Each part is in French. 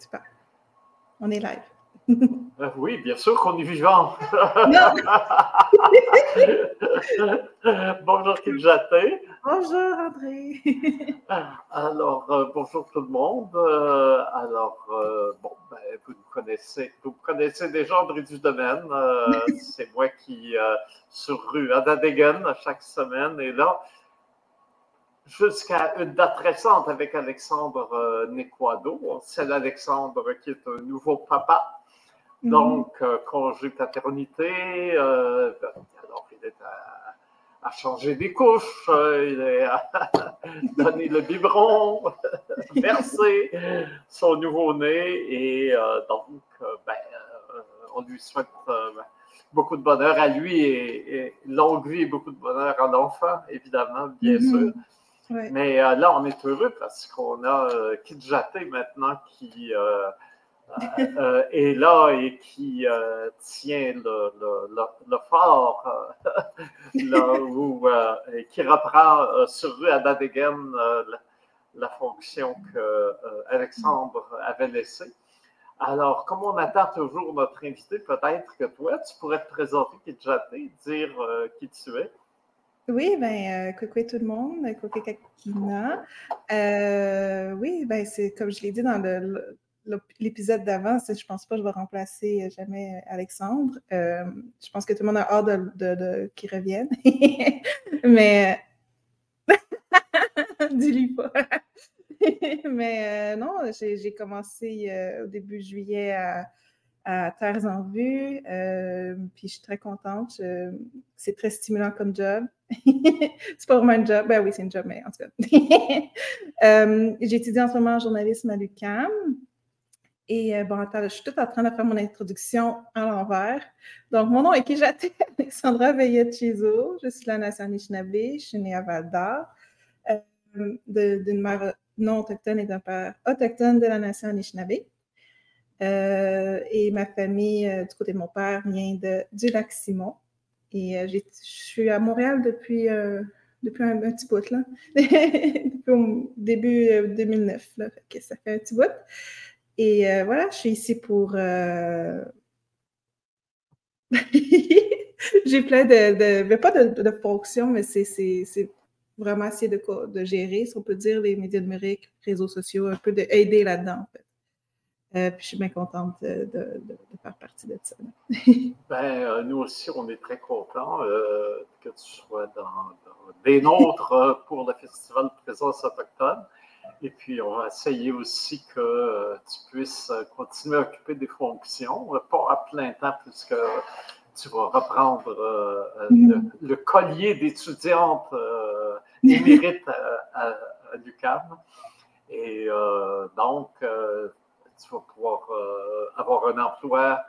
Super. On est live. Euh, oui, bien sûr qu'on est vivant. bonjour Kidjaté. Bonjour André. alors, euh, bonjour tout le monde. Euh, alors, bon, ben, vous me connaissez, vous connaissez déjà André du domaine. C'est moi qui, sur rue Adadegen, chaque semaine, et là, jusqu'à une date récente avec Alexandre euh, C'est l'Alexandre qui est un nouveau papa. Mhm. Donc, euh, congé paternité. Euh, alors, il est à, changer des couches, euh, il est à donner le biberon, verser son nouveau-né. Et donc, ben, on lui souhaite beaucoup de bonheur à lui et, longue vie et beaucoup de bonheur à l'enfant, évidemment, bien mhm. sûr. Mais là, on est heureux parce qu'on a euh, Kidjaté maintenant qui euh, est là et qui euh, tient le, fort, là où, qui reprend sur rue la, la, fonction que Alexandre avait laissée. Alors, comme on attend toujours notre invité, peut-être que toi, tu pourrais te présenter, Kidjaté, dire qui tu es. Oui, ben, euh, coucou tout le monde, coucou Kakina. Euh, oui, ben, c'est comme je l'ai dit dans l'épisode d'avant, je pense pas que je vais remplacer jamais Alexandre. Euh, je pense que tout le monde a hâte de, qu'il revienne. Mais dis-lui pas. Mais non, j'ai commencé au début juillet à à Terres en vue. Euh, puis je suis très contente. C'est très stimulant comme job. c'est pas vraiment un job. Ben oui, c'est un job, mais en tout cas. euh, J'étudie en ce moment en journalisme à l'UQAM. Et euh, bon, attends, je suis toute en train de faire mon introduction à l'envers. Donc, mon nom est Kijate Alexandra Veillet-Chizo. Je suis la nation Anishinaabe. Je suis née à Val d'Or. D'une mère non autochtone et d'un père autochtone de la nation Anishinaabe. Euh, et ma famille, euh, du côté de mon père, vient du lac Simon. Et euh, je suis à Montréal depuis, depuis un, petit bout, là. depuis début 2009, là. ça fait un petit bout. Et voilà, je suis ici pour... J'ai plein de, de, pas de, de fonctions, mais c'est vraiment essayer de, de gérer, si on peut dire, les médias numériques, réseaux sociaux, un peu d'aider là-dedans, en fait. Euh, puis je suis bien contente de, faire partie de ça. ben, euh, nous aussi, on est très contents euh, que tu sois dans, des nôtres pour le Festival de présence autochtone. Et puis, on va essayer aussi que tu puisses continuer à occuper des fonctions, pas à plein temps, puisque tu vas reprendre mm-hmm. le, collier d'étudiante émérite à, à, à l'UQAM. Et donc, tu vas pouvoir euh, avoir un emploi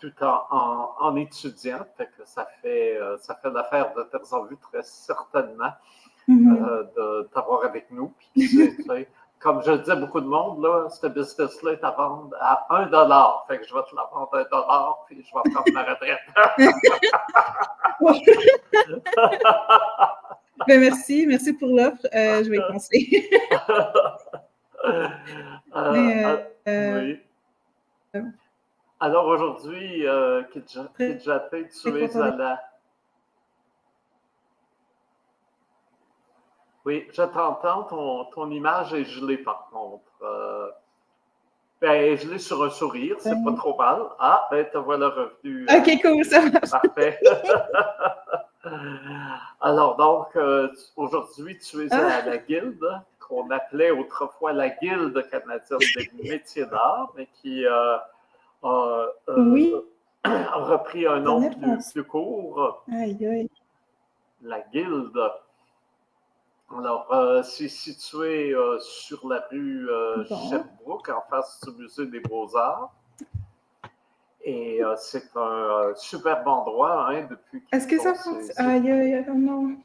tout en, en, étudiant. que ça fait, euh, ça fait l'affaire de tes envies très certainement mm-hmm. euh, de t'avoir avec nous. comme je le dis à beaucoup de monde, là, ce business-là est à vendre à 1 dollar. Fait que je vais te la vendre à 1 dollar, puis je vais prendre ma retraite. ben merci, merci pour l'offre. je vais y penser. Euh, euh, oui. Euh, Alors aujourd'hui, euh, Kidjaté, tu es à la. Oui, je t'entends, ton, ton, image est gelée par contre. Euh, ben, gelée sur un sourire, c'est pas trop mal. Ah, ben, te voilà revenu. Ok, cool, ça marche. Parfait. Alors, donc, aujourd'hui, tu es à la guilde qu'on appelait autrefois la Guilde canadienne des métiers d'art, mais qui euh, euh, a, repris un nom plus, court. La Guilde. Alors, euh, c'est situé sur la rue Sherbrooke, en face du Musée des Beaux-Arts. Et c'est un superbe endroit hein, depuis. Est-ce que ça fonctionne? Aïe, aïe, non.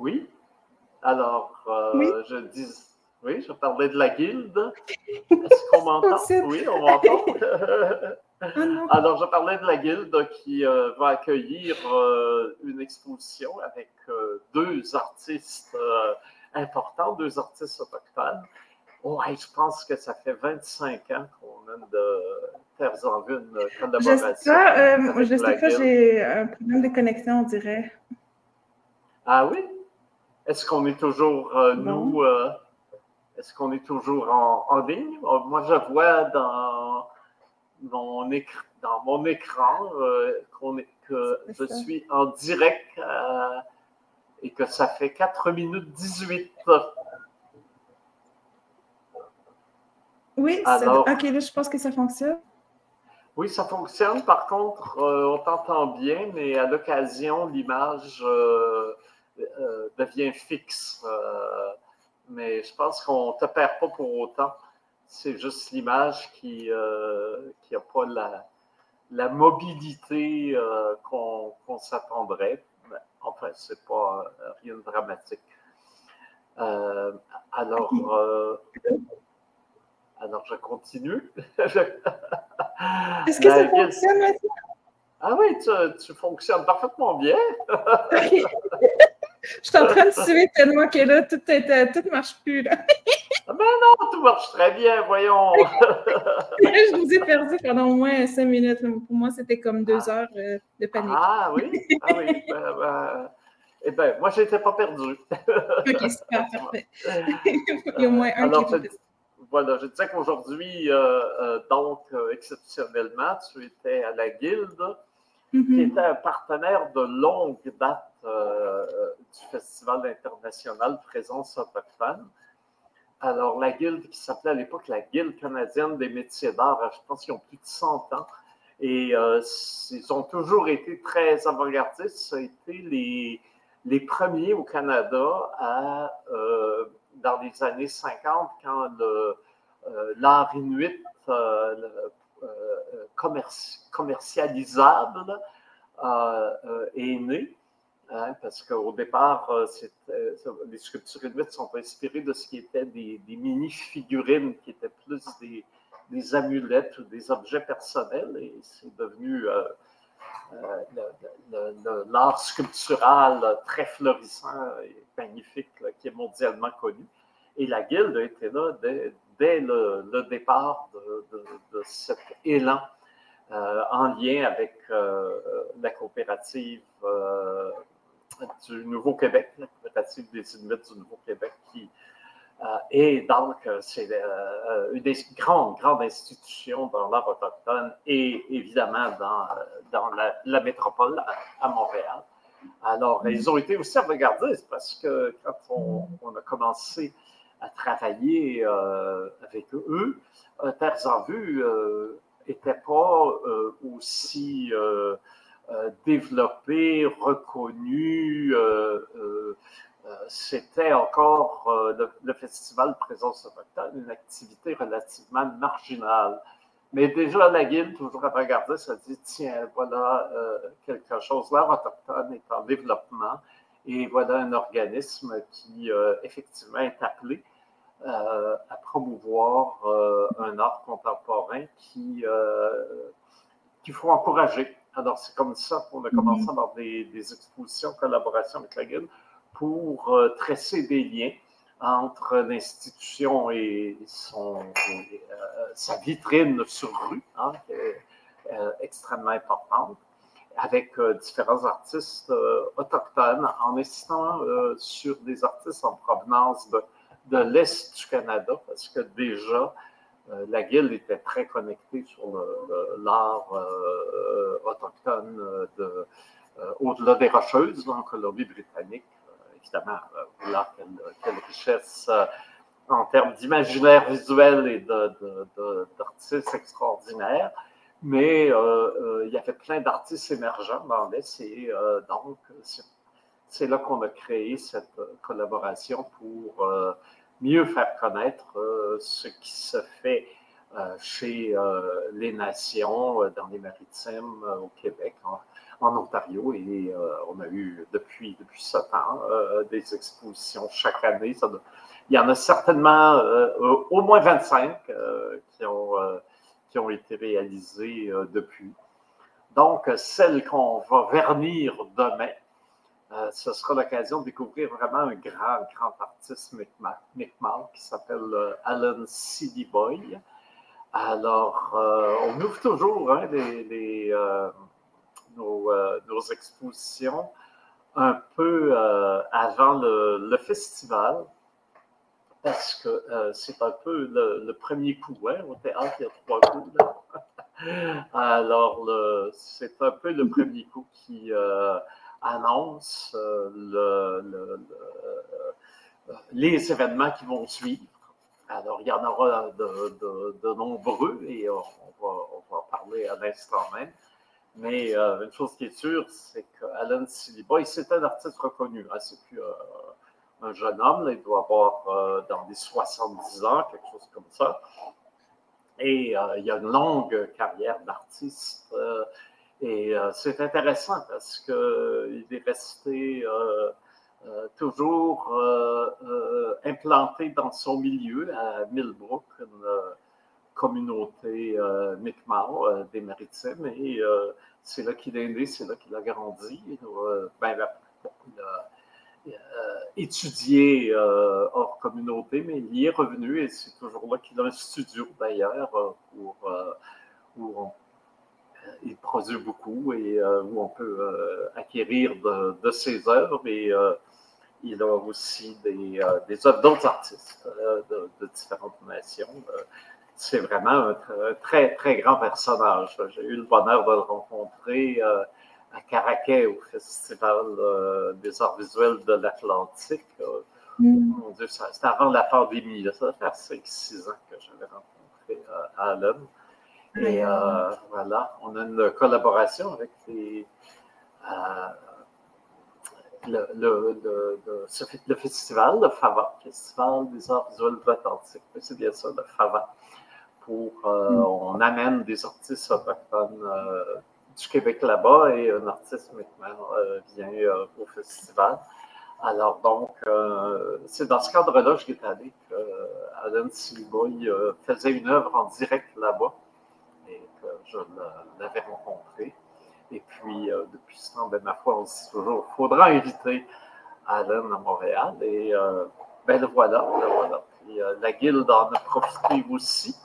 Oui. Alors, euh, je dis. Oui, je parlais de la guilde. Est-ce qu'on m'entend? oui, on m'entend. Ah, Alors, je parlais de la guilde qui euh, va accueillir euh, une exposition avec deux artistes importants, deux artistes autochtones. Ouais, je pense que ça fait 25 ans qu'on a de Terres en Vue une collaboration. Je sais pas, euh, je sais pas, j'ai un problème de connexion, on dirait. Ah oui? Est-ce qu'on est toujours, euh, nous, euh, est-ce qu'on est toujours en, ligne? Moi, je vois dans mon, dans mon écran est, que je suis en direct et que ça fait 4 minutes 18. Oui, Alors, ok, là, je pense que ça fonctionne. Oui, ça fonctionne. Par contre, euh, on t'entend bien, mais à l'occasion, l'image euh, euh, devient fixe. mais je pense qu'on ne te perd pas pour autant. C'est juste l'image qui n'a pas la, la mobilité qu'on s'attendrait. Enfin, ce n'est pas rien de dramatique. alors, alors, je continue. Est-ce que ça fonctionne maintenant? Ah oui, tu, fonctionnes parfaitement bien. je suis en train de suivre tellement que là, tout ne marche plus. Là. Ah ben non, tout marche très bien, voyons. je vous ai perdu pendant au moins cinq minutes. Pour moi, c'était comme deux ah. heures euh, de panique. Ah oui? Ah oui. Ben, ben, eh bien, moi, je n'étais pas perdu. OK, super, parfait. Il y a au moins un qui est voilà, je disais qu'aujourd'hui, euh, euh, donc, euh, exceptionnellement, tu étais à la Guilde, qui mm-hmm. était un partenaire de longue date du Festival international Présence autochtone. Alors, la Guilde qui s'appelait à l'époque la Guilde canadienne des métiers d'art, je pense qu'ils ont plus de 100 ans. Et ils ont toujours été très avant-gardistes. Ça a été les, les premiers au Canada à dans les années 50, quand euh, l'art inuit euh, euh, commercialisable est né. Hein, parce qu'au départ, les sculptures inuites sont inspirées de ce qui était des, mini-figurines qui étaient plus des, amulettes ou des objets personnels et c'est devenu l'art sculptural très florissant et magnifique qui est mondialement connu. Et la Guilde a été là dès, le, départ de, cet élan euh, en lien avec euh, la coopérative euh, du Nouveau-Québec, la coopérative des Inuits du Nouveau-Québec, qui est donc c'est une des grandes, grandes institutions dans l'art autochtone et évidemment dans, dans la, métropole à Montréal. Alors, ils ont été aussi regardés parce que quand on, a commencé à travailler euh, avec eux, euh, Terres en vue n'était euh, pas aussi développé, reconnu. C'était encore le, Festival Présence autochtone, une activité relativement marginale. Mais déjà, la guilde, toujours à regarder, ça dit tiens, voilà euh, quelque chose. L'art autochtone est en développement et voilà un organisme qui, euh, effectivement, est appelé euh, à promouvoir un art contemporain qui qu'il faut encourager. Alors, c'est comme ça qu'on a commencé à avoir des, des expositions, collaborations avec la guilde pour tresser des liens entre l'institution et son, euh, sa vitrine sur rue, hein, qui est euh, extrêmement importante, avec euh, différents artistes autochtones, en insistant sur des artistes en provenance de, de l'Est du Canada, parce que déjà, la Guilde était très connectée sur l'art autochtone de, au-delà des Rocheuses, en Colombie-Britannique évidemment, voilà, quelle, richesse euh, en termes d'imaginaire visuel et d'artistes extraordinaires. Mais euh, euh, il y avait plein d'artistes émergents dans l'Est donc c'est là qu'on a créé cette collaboration pour mieux faire connaître ce qui se fait chez les nations dans les maritimes au Québec, en Ontario et euh, on a eu depuis, depuis ce temps euh, des expositions chaque année. il y en a certainement euh, au moins 25 qui, ont, qui ont été réalisées depuis. Donc, celle qu'on va vernir demain ce sera l'occasion de découvrir vraiment un grand, grand artiste Mi'kmaq qui s'appelle Alan C.D. Boy. Alors, on ouvre toujours hein, nos, expositions un peu avant le, festival parce que c'est un peu le, premier coup. Hein, au théâtre, il y a trois coups. Alors, c'est un peu le premier coup qui euh, annonce euh, les événements qui vont suivre. Alors, il y en aura de, nombreux et on va, en parler à l'instant même. Mais euh, une chose qui est sûre, c'est qu'Alan Siliboy, c'est un artiste reconnu. Hein. c'est plus un jeune homme, il doit avoir dans les 70 ans, quelque chose comme ça. Et euh, il a une longue carrière d'artiste. Euh, et euh, c'est intéressant parce qu'il est resté toujours implanté dans son milieu à Millbrook, une communauté Mi'kmaq des Maritimes. Et c'est là qu'il est né, c'est là qu'il a grandi. Ben, il a, euh, étudié euh, hors communauté, mais il y est revenu et c'est toujours là qu'il a un studio d'ailleurs euh, pour, où il produit beaucoup et où on peut acquérir de, ses œuvres. Mais il a aussi des, des œuvres d'autres artistes de, différentes nations. c'est vraiment un, très, très grand personnage. J'ai eu le bonheur de le rencontrer à Caraquet au Festival euh, des arts visuels de l'Atlantique. Mm. Mon Dieu, c'était avant la pandémie. Ça va faire 5-6 ans que j'avais rencontré euh, Alan. Et euh, voilà, on a une collaboration avec les, le, le, le, le, festival, le FAVA, Festival des arts visuels l'Atlantique. C'est bien ça, le FAVA. Pour, mm. On amène des artistes autochtones du Québec là-bas et un artiste maintenant euh, vient euh, au festival. Alors donc, euh, c'est dans ce cadre-là que j'étais allé que Alan Siliboy faisait une œuvre en direct là-bas et que je l'avais rencontré. Et puis, depuis ce temps, ben, ma foi, on se dit toujours, il faudra inviter Alan à Montréal. Et ben le voilà, le voilà. Puis, la Guilde en a profité aussi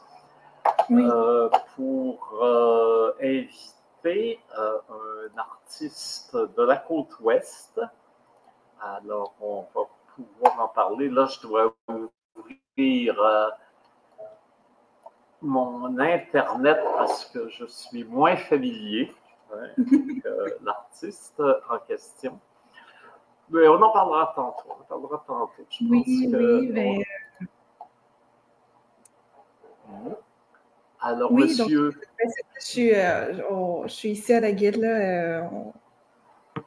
pour inviter euh, un artiste de la côte ouest. Alors, on va pouvoir en parler. Là, je dois ouvrir euh, mon Internet parce que je suis moins familier hein, que l'artiste en question. Mais on en parlera tantôt. On en parlera tantôt. oui, oui, mais... Alors, monsieur. Ben, je, suis, euh, je, suis, ici à la guide. Là, euh,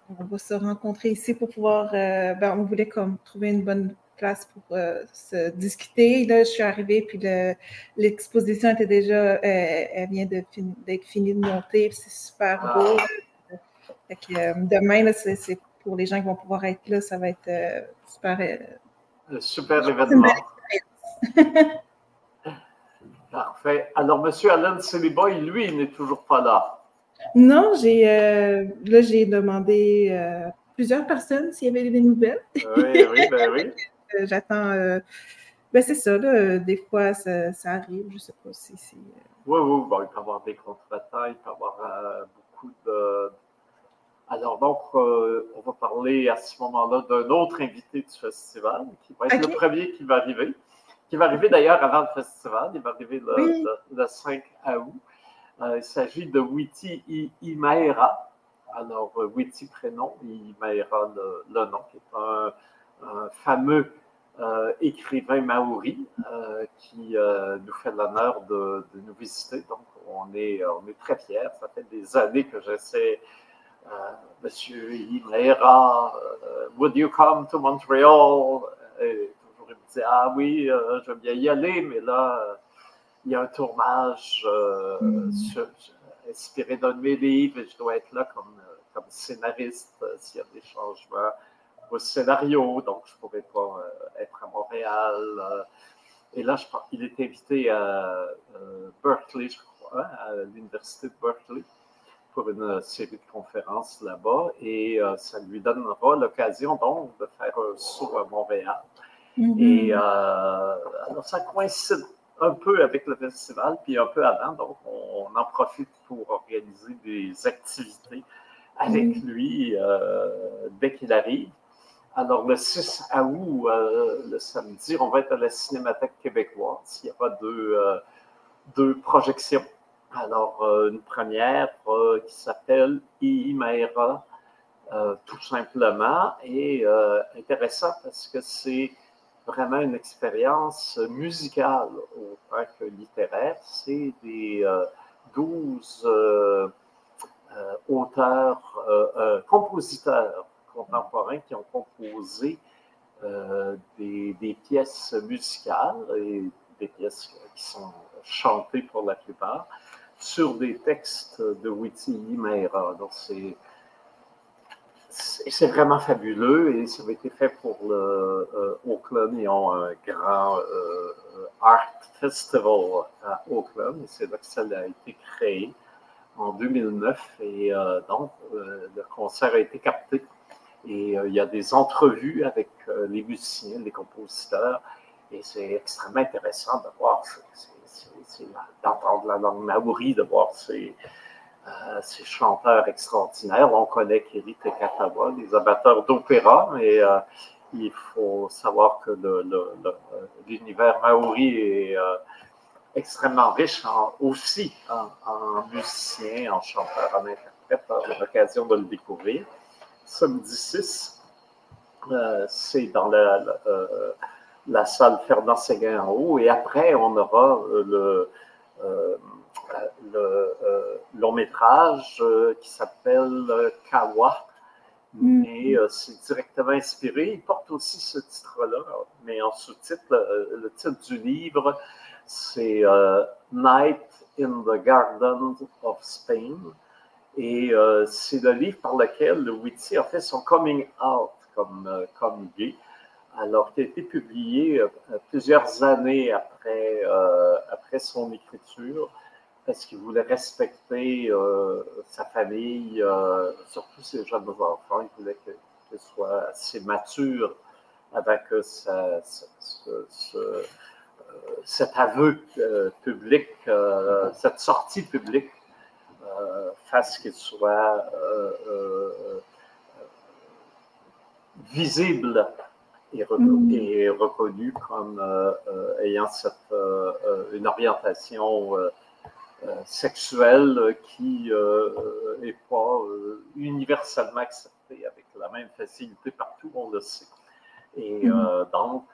on, va se rencontrer ici pour pouvoir. Euh, ben, on voulait comme trouver une bonne place pour se discuter. Là, je suis arrivée, puis l'exposition était déjà. elle vient d'être finie de monter, c'est super ah. beau. demain, c'est pour les gens qui vont pouvoir être là, ça va être super. super événement. Parfait. Alors, M. Alan Seliboy, lui, il n'est toujours pas là. Non, j'ai euh, là, j'ai demandé euh, plusieurs personnes s'il y avait des nouvelles. Oui, oui, ben oui. Euh, j'attends. ben, c'est ça, là, des fois, ça, arrive. Je ne sais pas si. si oui, oui, bon, il peut y avoir des contretemps, il peut y avoir beaucoup de. Alors, donc, on va parler à ce moment-là d'un autre invité du festival qui va être le premier qui va arriver qui va arriver d'ailleurs avant le festival. Il va arriver le, 5 août. Euh, il s'agit de Witi Imaera. Alors, euh, Witi prénom, Imaera le, nom, qui est un, fameux euh, écrivain maori qui nous fait l'honneur de, nous visiter. Donc, on est, on est très fiers. Ça fait des années que j'essaie. Monsieur Imaera, would you come to Montreal? il me disait Ah oui, euh, je veux bien y aller, mais là, euh, il y a un tournage euh, mm. inspiré d'un de mes livres et je dois être là comme, comme scénariste s'il y a des changements au scénario, donc je ne pourrais pas être à Montréal. et là, je qu'il est invité à Berkeley, je crois, hein, à l'université de Berkeley pour une série de conférences là-bas et ça lui donnera l'occasion donc de faire un saut à Montréal. Mm-hmm. Et alors ça coïncide un peu avec le festival, puis un peu avant, donc on, en profite pour organiser des activités avec mm-hmm. lui dès qu'il arrive. Alors, le 6 août, euh, le samedi, on va être à la Cinémathèque québécoise. Il y aura deux, euh, deux projections. Alors, euh, une première qui s'appelle Imaera, tout simplement, et intéressant parce que c'est vraiment une expérience musicale autant que littéraire. C'est des 12 auteurs, compositeurs contemporains qui ont composé euh, des, pièces musicales et des pièces qui sont chantées pour la plupart sur des textes de Witty Meira. Donc, c'est c'est vraiment fabuleux et ça avait été fait pour le euh, Auckland. Ils ont un grand euh, art festival à Auckland et c'est là que ça a été créé en 2009 et donc le concert a été capté et euh, il y a des entrevues avec euh, les musiciens, les compositeurs, et c'est extrêmement intéressant de d'entendre la langue maori, de voir ces, euh, ces chanteurs extraordinaires. On connaît Kiri Tekatawa, les amateurs d'opéra, mais il faut savoir que l'univers maori est extrêmement riche aussi en, en musiciens, en chanteurs, en interprètes. J'ai l'occasion de le découvrir samedi 6. Euh, c'est dans la, euh, la, salle Fernand Séguin en haut. Et après, on aura euh, le, le long métrage qui s'appelle Kawa. Mm. Et c'est directement inspiré. Il porte aussi ce titre-là, mais en sous-titre, le, titre du livre, c'est Night in the Garden of Spain. Et euh, c'est le livre par lequel Whitty a fait son coming out comme, euh, comme gay, alors qu'il a été publié euh, plusieurs années après, après son écriture, parce qu'il voulait respecter sa famille, surtout ses jeunes enfants. Il voulait qu'elle soit assez mature avec cet aveu public, cette sortie publique fasse qu'il soit euh, euh, visible et, mm. reconnu comme ayant cette, une orientation sexuelle qui n'est pas universellement acceptée avec la même facilité partout, on le sait. Et mm. donc,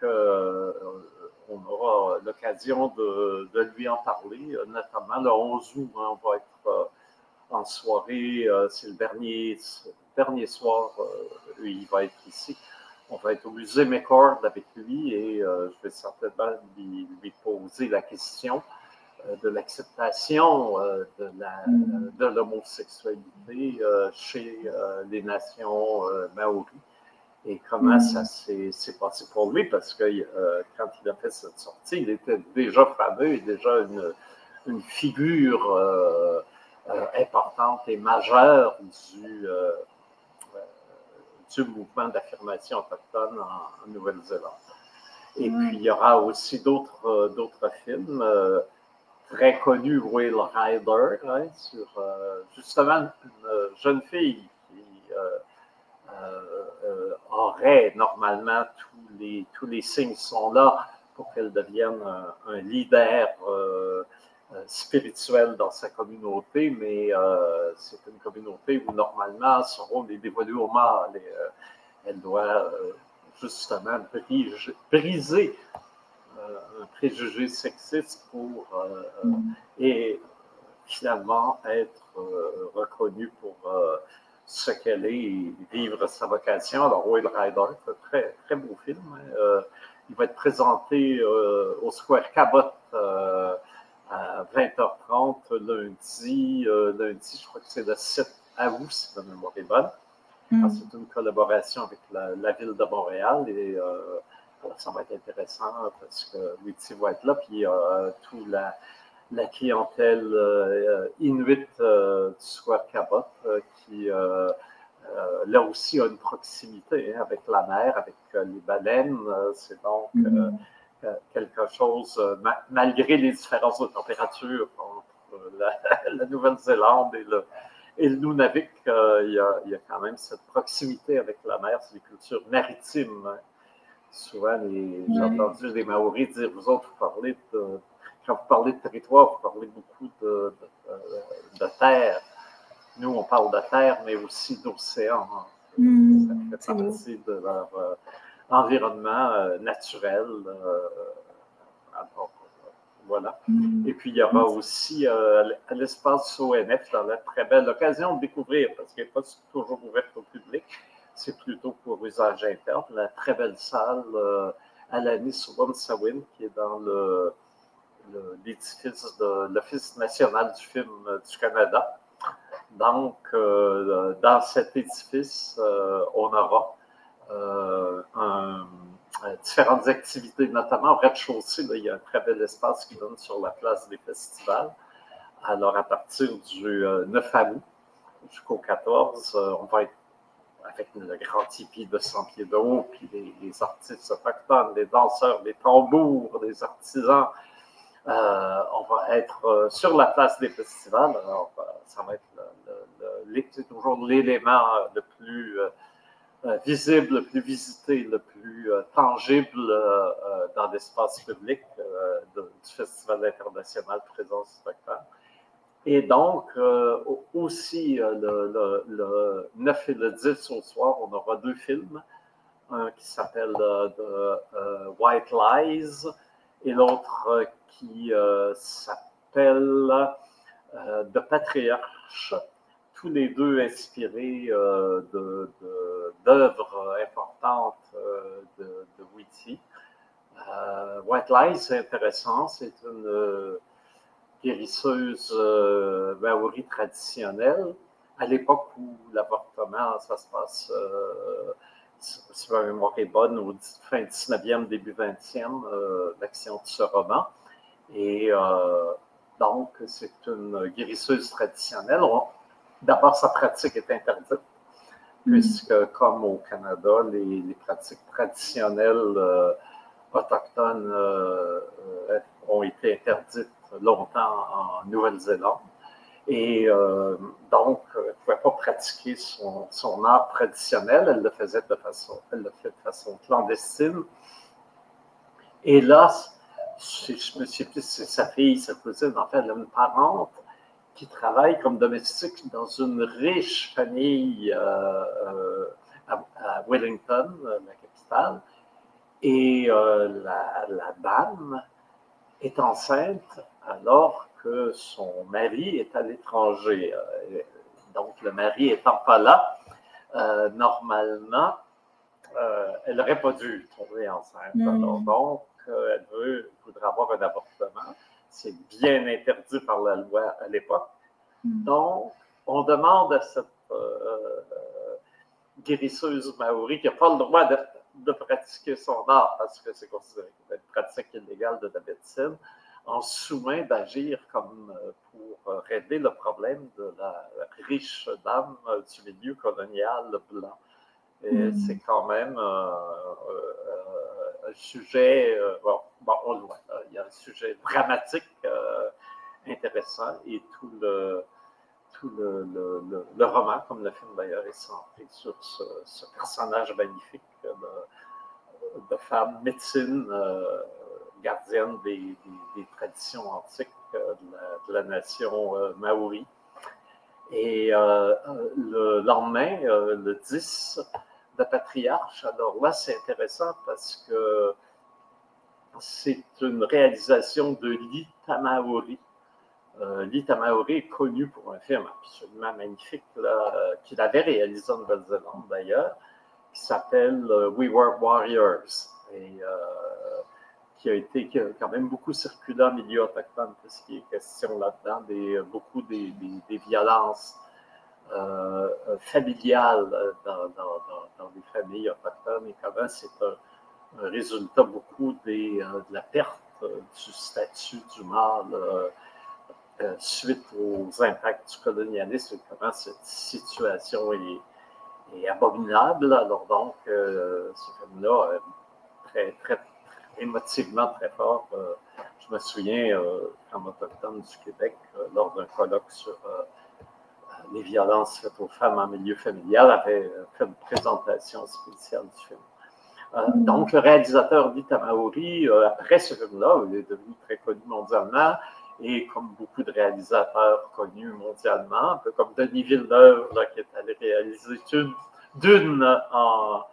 on aura l'occasion de, lui en parler, notamment le 11 août, hein, on va être en soirée. Euh, c'est le dernier, dernier soir, euh, il va être ici. On va être au musée McCord avec lui et euh, je vais certainement lui, poser la question de l'acceptation de, de l'homosexualité chez les nations maoris et comment ça mm. s'est passé pour lui, parce que quand il a fait cette sortie, il était déjà fameux et déjà une, une figure importante et majeure du, euh, euh, du mouvement d'affirmation autochtone en, Nouvelle-Zélande. Et puis, il y aura aussi d'autres, d'autres films très connus, Will Rider, hein, sur justement une jeune fille qui aurait normalement tous les, tous les signes sont là pour qu'elle devienne un, leader euh, spirituelle dans sa communauté, mais euh, c'est une communauté où normalement son rôle est dévolue au mal. Euh, elle doit justement briser un préjugé sexiste pour et finalement être reconnue pour ce qu'elle est et vivre sa vocation. Alors, Will un très, très beau film. Hein. il va être présenté au Square Cabot à 20h30 lundi. Euh, lundi, je crois que c'est le 7 août, si ma mémoire est bonne. Mm. C'est une collaboration avec la, ville de Montréal et euh, ça va être intéressant parce que Witty va être là, puis euh, tout la clientèle inuit du Square Cabot qui là aussi a une proximité hein, avec la mer, avec les baleines. C'est donc mm-hmm. Quelque chose, malgré les différences de température entre la, Nouvelle-Zélande et le, et le Nunavik, il, y a, il, y a, quand même cette proximité avec la mer, c'est des cultures maritimes. Hein. Souvent, j'ai entendu des Maoris dire, vous autres, vous parlez de, quand vous parlez de territoire, vous parlez beaucoup de, de, terre. Nous, on parle de terre, mais aussi d'océan. Mmh, ça fait partie de leur euh, environnement euh, naturel. Euh, voilà. Mmh. Et puis, il y aura aussi l'espace ONF, dans la très belle occasion de découvrir, parce qu'il n'est pas toujours ouvert au public, c'est plutôt pour usage interne. La très belle salle euh, à la Sawin, qui est dans l'édifice de l'Office national du film du Canada. Donc, euh, dans cet édifice, euh, on aura différentes activités, notamment au rez-de-chaussée. Il y a un très bel espace qui donne sur la place des festivals. Alors, à partir du 9 août jusqu'au 14, on va être avec le grand tipi de 100 pieds de haut, puis les, artistes autochtones, les danseurs, les tambours, les artisans. Euh, on va être euh, sur la place des festivals. Alors, euh, ça va être toujours l'élément le plus visible, le plus visité, le plus tangible dans l'espace public du Festival international Présence autochtone. Et donc, euh, aussi, euh, le, 9 et le 10 au soir, on aura deux films. Un qui s'appelle euh, White Lies et l'autre qui s'appelle The Patriarche, tous les deux inspirés d'œuvres importantes de, de Whitty. White Lies, c'est intéressant, c'est une guérisseuse euh, maori traditionnelle. À l'époque où l'avortement, ça se passe, euh, si ma mémoire est bonne, au fin 19e, début 20e, euh, l'action de ce roman. Et euh, donc, c'est une guérisseuse traditionnelle. D'abord, sa pratique est interdite, mm. puisque, comme au Canada, les, les pratiques traditionnelles autochtones ont été interdites longtemps en Nouvelle-Zélande. Et euh, donc, elle ne pouvait pas pratiquer son, son, art traditionnel. Elle le faisait de façon, elle le fait de façon clandestine. Et là, je ne sais plus si c'est sa fille, sa cousine, en fait, elle a une parente qui travaille comme domestique dans une riche famille euh, euh, à, Wellington, la capitale. Et la, la dame est enceinte alors que son mari est à l'étranger. Euh, donc, le mari étant pas là, euh, normalement, euh, elle n'aurait pas dû tomber enceinte. Hmm. Alors, donc, elle veut, voudrait avoir un avortement. C'est bien interdit par la loi à l'époque. Hmm. Donc, on demande à cette guérisseuse maori qui n'a pas le droit de, de, pratiquer son art parce que c'est considéré comme une pratique illégale de la médecine en sous-main d'agir comme euh, pour euh, régler le problème de la riche dame euh, du milieu colonial blanc. Et hmm. c'est quand même un sujet, bon, on le voit, y a un sujet dramatique intéressant et tout le, tout le, le, roman, comme le film d'ailleurs, est centré sur ce, personnage magnifique de, de femme médecine gardienne des, traditions antiques euh, de la, nation euh, maori. Et euh, le lendemain, le 10, de patriarche, alors là, c'est intéressant parce que c'est une réalisation de Lee Tamaori. Lee Tamaori est connu pour un film absolument magnifique qu'il avait réalisé en Nouvelle-Zélande d'ailleurs, qui s'appelle We Were Warriors. Et qui a été quand même beaucoup circulé en milieu autochtone, parce qu'il est question là-dedans, des, beaucoup des, violences euh, familiales dans, dans, dans, les familles autochtones et comment c'est un, résultat beaucoup des, euh, de la perte du statut du mâle suite aux impacts du colonialisme et comment cette situation est, abominable. Alors donc, ce film-là, très, très, émotivement très fort. je me souviens, comme autochtone du Québec, lors d'un colloque sur les violences faites aux femmes en milieu familial, avait fait une présentation spéciale du film. Euh, donc, le réalisateur Lee Tamaori, euh, après ce film-là, il est devenu très connu mondialement, et comme beaucoup de réalisateurs connus mondialement, un peu comme Denis Villeneuve, qui est allé réaliser d'une en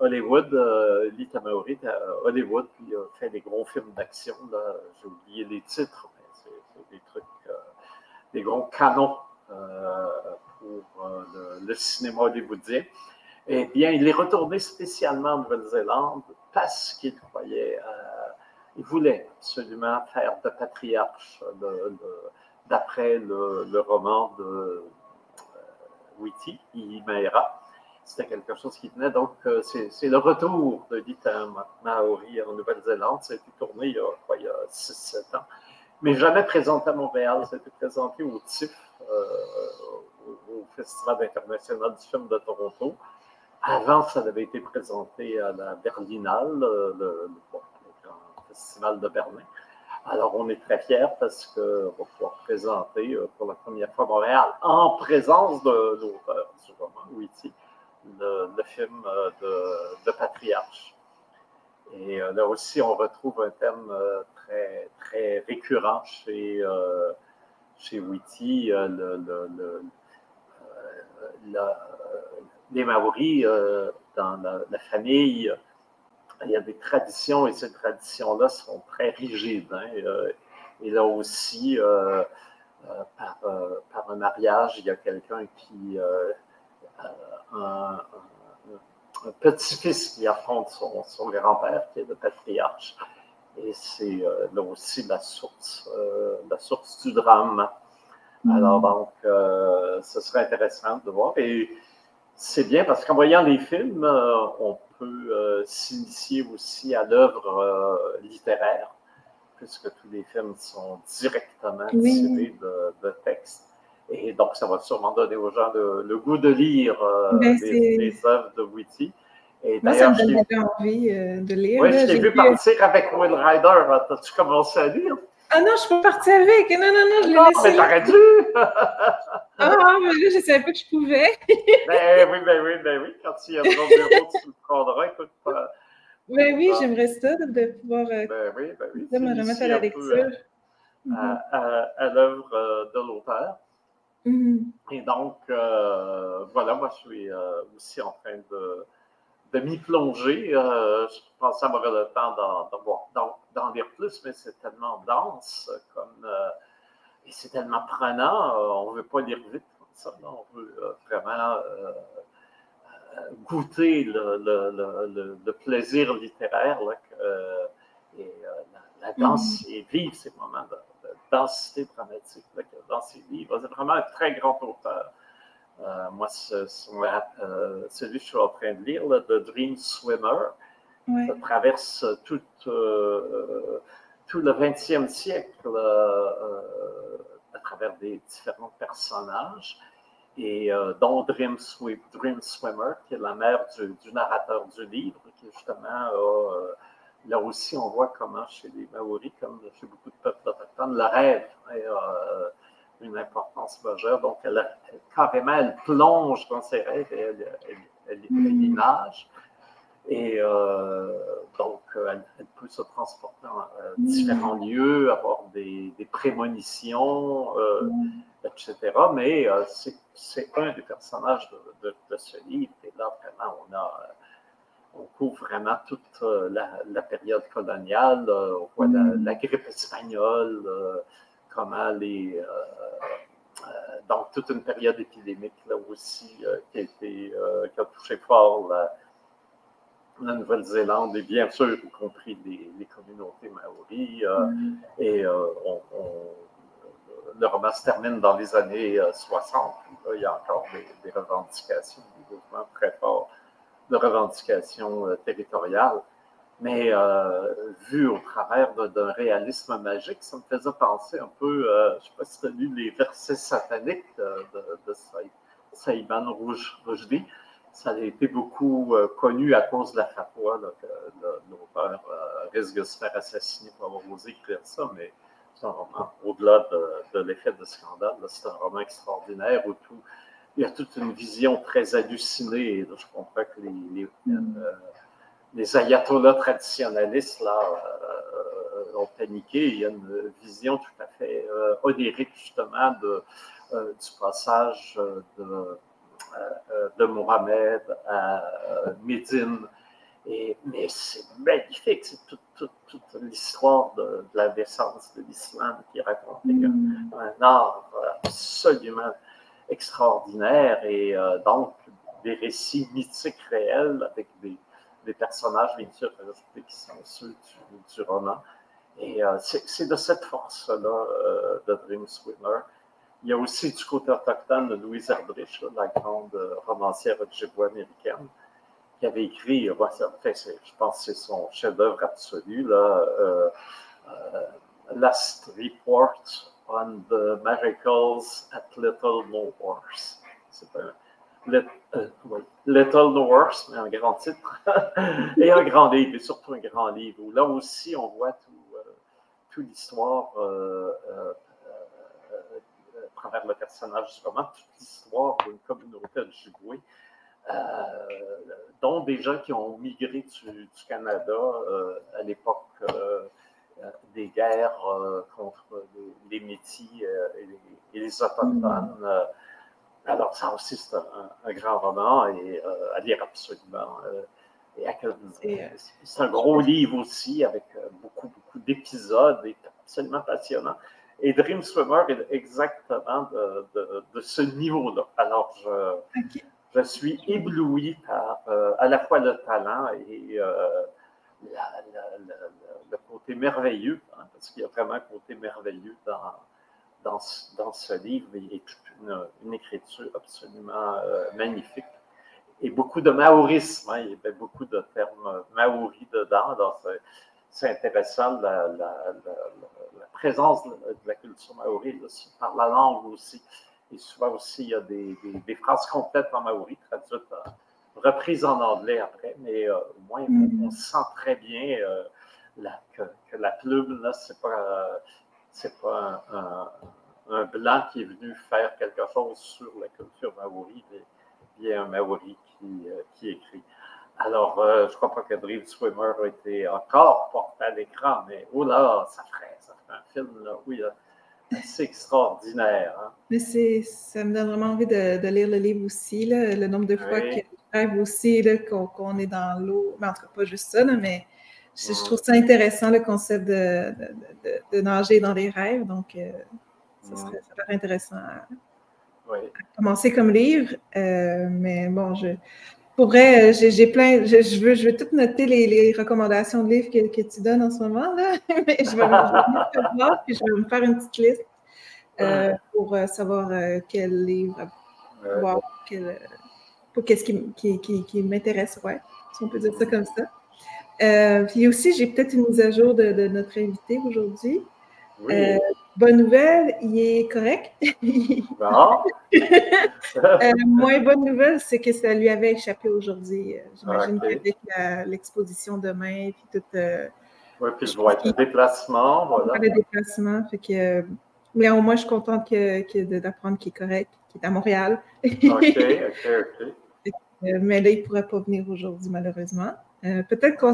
Hollywood. Euh, Lee Tamaori est à Hollywood, puis a fait des gros films d'action. J'ai oublié les titres, mais c'est des trucs, des gros canons pour le, cinéma hollywoodien. Eh bien, il est retourné spécialement en Nouvelle-Zélande parce qu'il croyait, euh, il voulait absolument faire de patriarche d'après le, roman de euh, Witty, Imeira. C'était quelque chose qui tenait. Donc, euh, c'est le retour de l'Itam Maori en Nouvelle-Zélande. Été tourné il y a, il y a 6-7 ans. Mais jamais présenté à Montréal. Été présenté au TIFF, au Festival international du film de Toronto. Avant, ça avait été présenté à la Berlinale, le, festival de Berlin. Alors, on est très fiers parce qu'on va pouvoir présenter euh, pour la première fois Montréal en présence de l'auteur du roman, Witty, le, film euh, de, Patriarche. Et euh, là aussi, on retrouve un thème très, récurrent chez, chez Witty, le, les Maoris, euh, dans la, famille, il y a des traditions et ces traditions-là sont très rigides. Hein, euh, et là aussi, euh, par, un mariage, il y a quelqu'un qui. un, petit-fils qui affronte son, grand-père, qui est le patriarche. Et c'est là aussi la source, la source du drame. Alors, donc, ce serait intéressant de voir. Et c'est bien parce qu'en voyant les films, euh, on peut euh, s'initier aussi à l'œuvre euh, littéraire, puisque tous les films sont directement tirés de, textes. Et donc, ça va sûrement donner aux gens le, goût de lire ben, les, œuvres de Witty. Et Moi, ça me donne envie de lire. Oui, je t'ai vu partir avec Will Rider. As-tu commencé à lire? Ah non, je suis pas partie avec. Non, non, non, je l'ai laissé. Mais t'aurais dû! ah, mais là, je savais pas que je pouvais. ben oui, ben oui, ben oui. Quand il y a ton bureau, tu le prendras. Écoute, pas. Ben oui, j'aimerais ça de, pouvoir euh, ben oui, ben oui. me remettre à la lecture. À, à, à l'œuvre euh, de l'auteur. Mm-hmm. Et donc, euh, voilà, moi, je suis euh, aussi en train de de m'y plonger. Euh, je pensais avoir le temps d'en lire plus, mais c'est tellement dense comme, euh, et c'est tellement prenant. Euh, on ne veut pas lire vite comme ça. on veut vraiment goûter le, plaisir littéraire. et la, danse mm-hmm. et vivre ces moments de, densité dramatique dans ses livres. C'est vraiment un très grand auteur. Euh, moi, ce, euh, celui que je suis en train de lire, The Dream Swimmer, ça traverse tout, euh, tout le 20e siècle à travers des différents personnages, et dont Dream, Dream, Swimmer, qui est la mère du, narrateur du livre, qui justement là aussi, on voit comment chez les Maoris, comme chez beaucoup de peuples autochtones, le rêve une importance majeure. Donc, elle, carrément, elle plonge dans ses rêves et elle, elle, mm. Et euh, donc, elle, peut se transporter dans euh, mm. différents lieux, avoir des, prémonitions, euh, mm. etc. Mais c'est un des personnages de, ce livre. Et là, vraiment, on a on couvre vraiment toute la, période coloniale, on voit la, grippe espagnole, comment les. Euh, euh, donc, toute une période épidémique là aussi euh, qui, a été, qui a touché fort la, Nouvelle-Zélande et bien sûr, y compris les, communautés maoris. Mm. Et le roman se termine dans les années 60. il y a encore des, revendications, des mouvements très forts de revendications territoriales. mais vu au travers d'un réalisme magique, ça me faisait penser un peu, je ne sais pas si tu as lu les versets sataniques de, de, Saïban Rushdie. Ça a été beaucoup connu à cause de la fatwa que l'auteur risque de se faire assassiner pour avoir osé écrire ça, mais c'est un roman, au-delà de, l'effet de scandale, c'est un roman extraordinaire où tout, il y a toute une vision très hallucinée. je comprends que les, les, euh, ayatollahs traditionnalistes là, euh, ont paniqué. Il y a une vision tout à fait euh, onirique, justement, de, du passage de, de Mohamed à Médine mais c'est magnifique, c'est toute, l'histoire de, la naissance de l'islam qui est racontée mm. un art absolument extraordinaire et euh, donc des récits mythiques réels avec des, personnages bien sûr qui sont ceux du, roman. Et euh, c'est de cette force-là euh, de Dream Swimmer. Il y a aussi du côté autochtone de Louise Erdrich, la grande romancière ojibwa-américaine qui avait écrit, je pense que c'est son chef-d'œuvre absolu, euh, euh, Last Report on the Miracles at Little No Worse. Euh, Little No Worse, mais un grand titre. et un grand livre, et surtout un grand livre, où là aussi on voit tout, tout l'histoire travers le personnage du roman, toute l'histoire d'une communauté ojibwée euh, dont des gens qui ont migré du, Canada euh, à l'époque euh, des guerres contre les, Métis et les, Autochtones. Mm. Alors, ça aussi, c'est un, grand roman et à lire absolument. c'est un gros livre aussi avec beaucoup, beaucoup d'épisodes et absolument passionnant. Et Dream Swimmer est exactement de, ce niveau-là. Alors, je, je suis ébloui par euh, à la fois le talent et euh, le côté merveilleux, hein, parce qu'il y a vraiment un côté merveilleux dans, dans, dans ce livre et toute une, écriture absolument euh, magnifique. Et beaucoup de maorisme, hein, il y avait beaucoup de termes maoris dedans. c'est intéressant la, présence de la culture maori par la langue aussi. Et souvent aussi, il y a des, des, phrases complètes en maori, traduites, euh, reprises en anglais après, mais euh, au moins, mm. on, sent très bien euh, que, la plume, là, c'est pas, c'est pas un, blanc qui est venu faire quelque chose sur la culture maori, mais bien un maori qui, qui écrit. Alors, je ne crois pas que Dream Swimmer a été encore porté à l'écran, mais oh là, ça ferait un film là, a c'est extraordinaire. Hein. Mais c'est, ça me donne vraiment envie de, lire le livre aussi. le nombre de fois que je rêve aussi qu'on, est dans l'eau. Mais en tout cas, pas juste ça, mais je, trouve ça intéressant le concept de, de, nager dans les rêves. Donc, euh, ça serait super intéressant à, commencer comme livre. Euh, mais bon, je, pour vrai, euh, j'ai plein. Je, veux, je veux tout noter les, recommandations de livres que, tu donnes en ce moment. Là. Mais je vais, me puis je vais me faire une petite liste euh, pour euh, savoir quel livre voir, pour qu'est-ce qui, qui, qui, m'intéresse, ouais, si on peut dire ça comme ça. puis aussi, j'ai peut-être une mise à jour de, de notre invité aujourd'hui. Oui. Bonne nouvelle, il est correct. Bon. Euh, moins bonne nouvelle, c'est que ça lui avait échappé aujourd'hui. Euh, j'imagine qu'avec l'exposition demain, puis tout. Euh, oui, puis je vois être le déplacement, voilà. Le déplacement, fait que. Mais au moins, je suis contente que, d'apprendre qu'il est correct, qu'il est à Montréal. OK, OK, OK. mais là, il ne pourrait pas venir aujourd'hui, malheureusement. Peut-être qu'on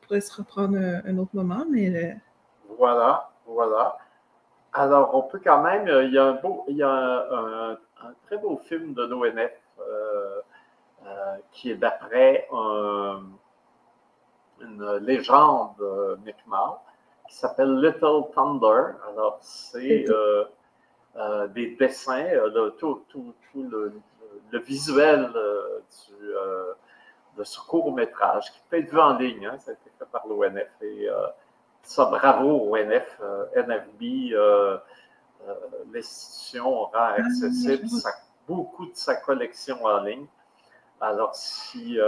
pourrait se reprendre un, autre moment, mais. Voilà, voilà. Alors, on peut quand même, euh, il y a un, beau, il y a un, très beau film de l'ONF euh, euh, qui est d'après une légende Mi'kmaq qui s'appelle Little Thunder. Alors, c'est des dessins, tout, le, visuel de ce court-métrage qui peut être vu en ligne. Hein, ça a été fait par l'ONF. Et ça, bravo au NF, euh, NFB. Euh, euh, l'institution rend ah, accessible beaucoup de sa collection en ligne. Alors, si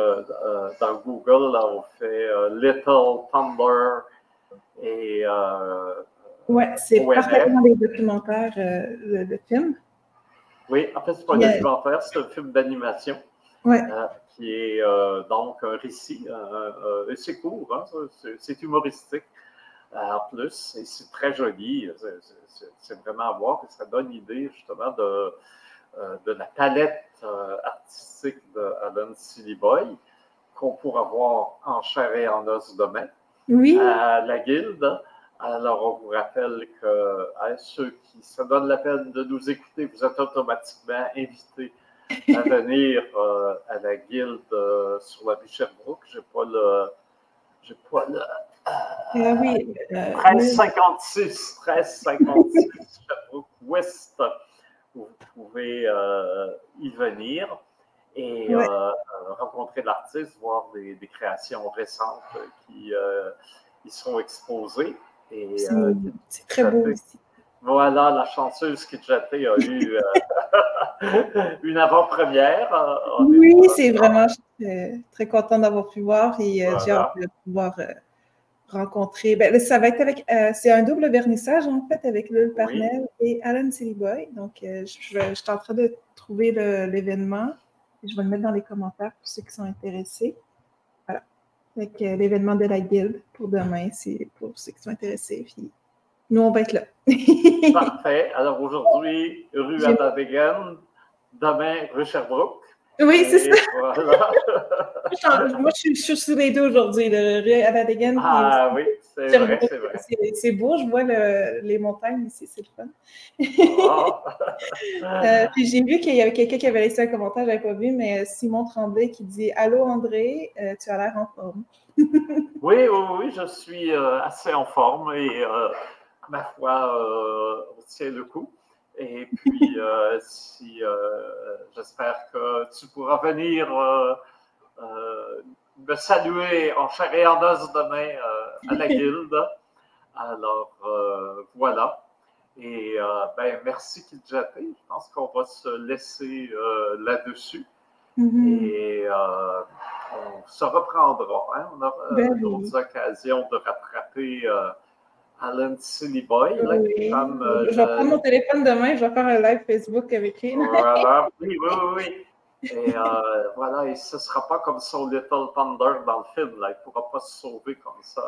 dans Google, là, on fait Little Thunder et. oui, c'est parfaitement des documentaires, le, film. Oui, en fait, c'est pas un documentaire, c'est un film d'animation. Ouais. qui est donc un récit. c'est court, hein, c'est humoristique. Euh, en plus. Et c'est très joli. C'est vraiment à voir. Et ça donne idée justement de, euh, de la palette euh, artistique d'Alan Sillyboy qu'on pourra voir en chair et en os demain oui. à la Guilde. Alors, on vous rappelle que ceux qui se donnent la peine de nous écouter, vous êtes automatiquement invités à venir à la Guilde sur la rue Sherbrooke. Je n'ai pas le. J'ai pas le ah oui. 1356, 1356, Ouest. Vous pouvez euh, y venir et euh, rencontrer l'artiste, voir des, créations récentes qui euh, y sont exposées. C'est très beau aussi. Voilà, la chanceuse qui a eu une avant-première. Oui, c'est vraiment, je suis très content d'avoir pu voir et j'ai hâte de pouvoir rencontrer. Ben, ça va être avec. Euh, c'est un double vernissage, en fait, avec Lul Parnell et Alan Sillyboy. Donc, euh, je, je, suis en train de trouver l'événement. Je vais le mettre dans les commentaires pour ceux qui sont intéressés. Voilà. Avec euh, l'événement de la guilde pour demain, c'est pour ceux qui sont intéressés. Puis, nous, on va être là. Parfait. Alors, aujourd'hui, rue Abadegen. Demain, rue Sherbrooke. Oui, c'est ça. Moi, je suis, sur les deux aujourd'hui, le. Ah oui, c'est vrai, c'est vrai. C'est beau, je vois les montagnes ici, c'est le fun. Oh. euh, puis j'ai vu qu'il y avait quelqu'un qui avait laissé un commentaire, je n'avais pas vu, mais Simon Tremblay qui dit Allô André, euh, tu as l'air en forme. oui, oui, oui, je suis euh, assez en forme et euh, ma foi, on tient le coup. Et puis, euh, si euh, j'espère que tu pourras venir euh, me saluer en chair et en os demain à la guilde. Alors, voilà. Et ben, merci Kidjate. Je pense qu'on va se laisser là-dessus. Mm-hmm. Et on se reprendra. Hein. On aura ben d'autres occasions de rattraper Alan Silly Boy, là, qui comme, euh, je vais prendre mon téléphone demain, je vais faire un live Facebook avec lui. Voilà, oui, oui, oui. Et euh, voilà, et ce ne sera pas comme son Little Thunder dans le film, là. il ne pourra pas se sauver comme ça.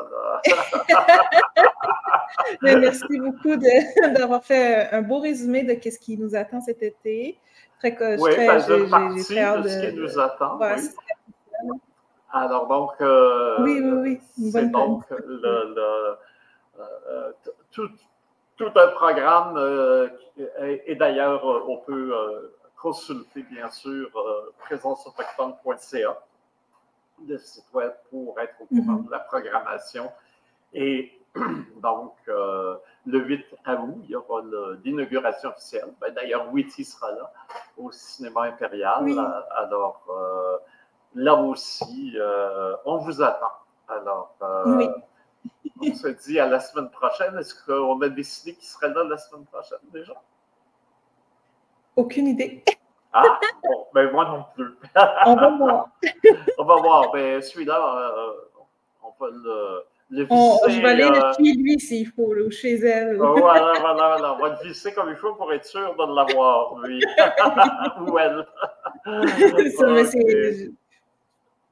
Mais merci beaucoup d'avoir fait un beau résumé de ce qui nous attend cet été. Très, oui, très, ben, j'ai, partie de, de ce qui nous attend. oui. Alors donc, euh, oui, oui, oui. c'est donc le, le tout, tout, un programme euh, et, d'ailleurs, euh, on peut consulter, bien sûr, présenceautochtone.ca, le site web pour être au courant mm-hmm. de la programmation. Et donc, le 8 août, il y aura l'inauguration officielle. Ben, d'ailleurs, Witty sera là au cinéma impérial. Alors, là aussi, on vous attend. Alors, oui. On se dit à la semaine prochaine. Est-ce qu'on a décidé qu'il serait là la semaine prochaine déjà? Aucune idée. Ah, bon, ben moi non plus. on va voir. on va voir. Ben, celui-là, euh, on va le, le visser. je vais aller euh, chez lui s'il faut, ou chez elle. voilà, voilà, voilà. On va le visser comme il faut pour être sûr de l'avoir, lui. ou elle. ça, mais c'est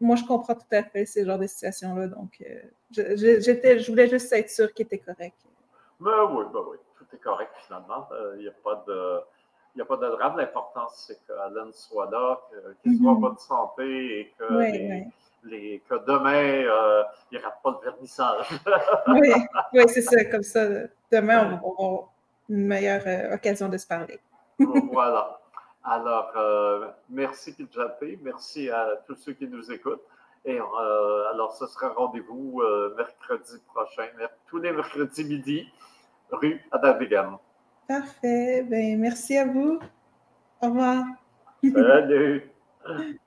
moi, je comprends tout à fait ces genres de situations-là. Donc, euh, je, voulais juste être sûr qu'il était correct. Ben oui, ben oui, tout est correct finalement. Euh, il n'y a pas de. Il a pas de drame. L'important, c'est qu'Alan soit là, qu'il soit en mhm. bonne santé et que, les, que demain, euh, il ne rate pas le vernissage. oui, oui c'est ça. Comme ça, demain, on va avoir une meilleure occasion de se parler. voilà. Alors, euh, merci Kijapé, merci à tous ceux qui nous écoutent. Et euh, alors, ce sera rendez-vous euh, mercredi prochain, tous les mercredis midi, rue Adavigan. Parfait. Ben, merci à vous. Au revoir. Salut.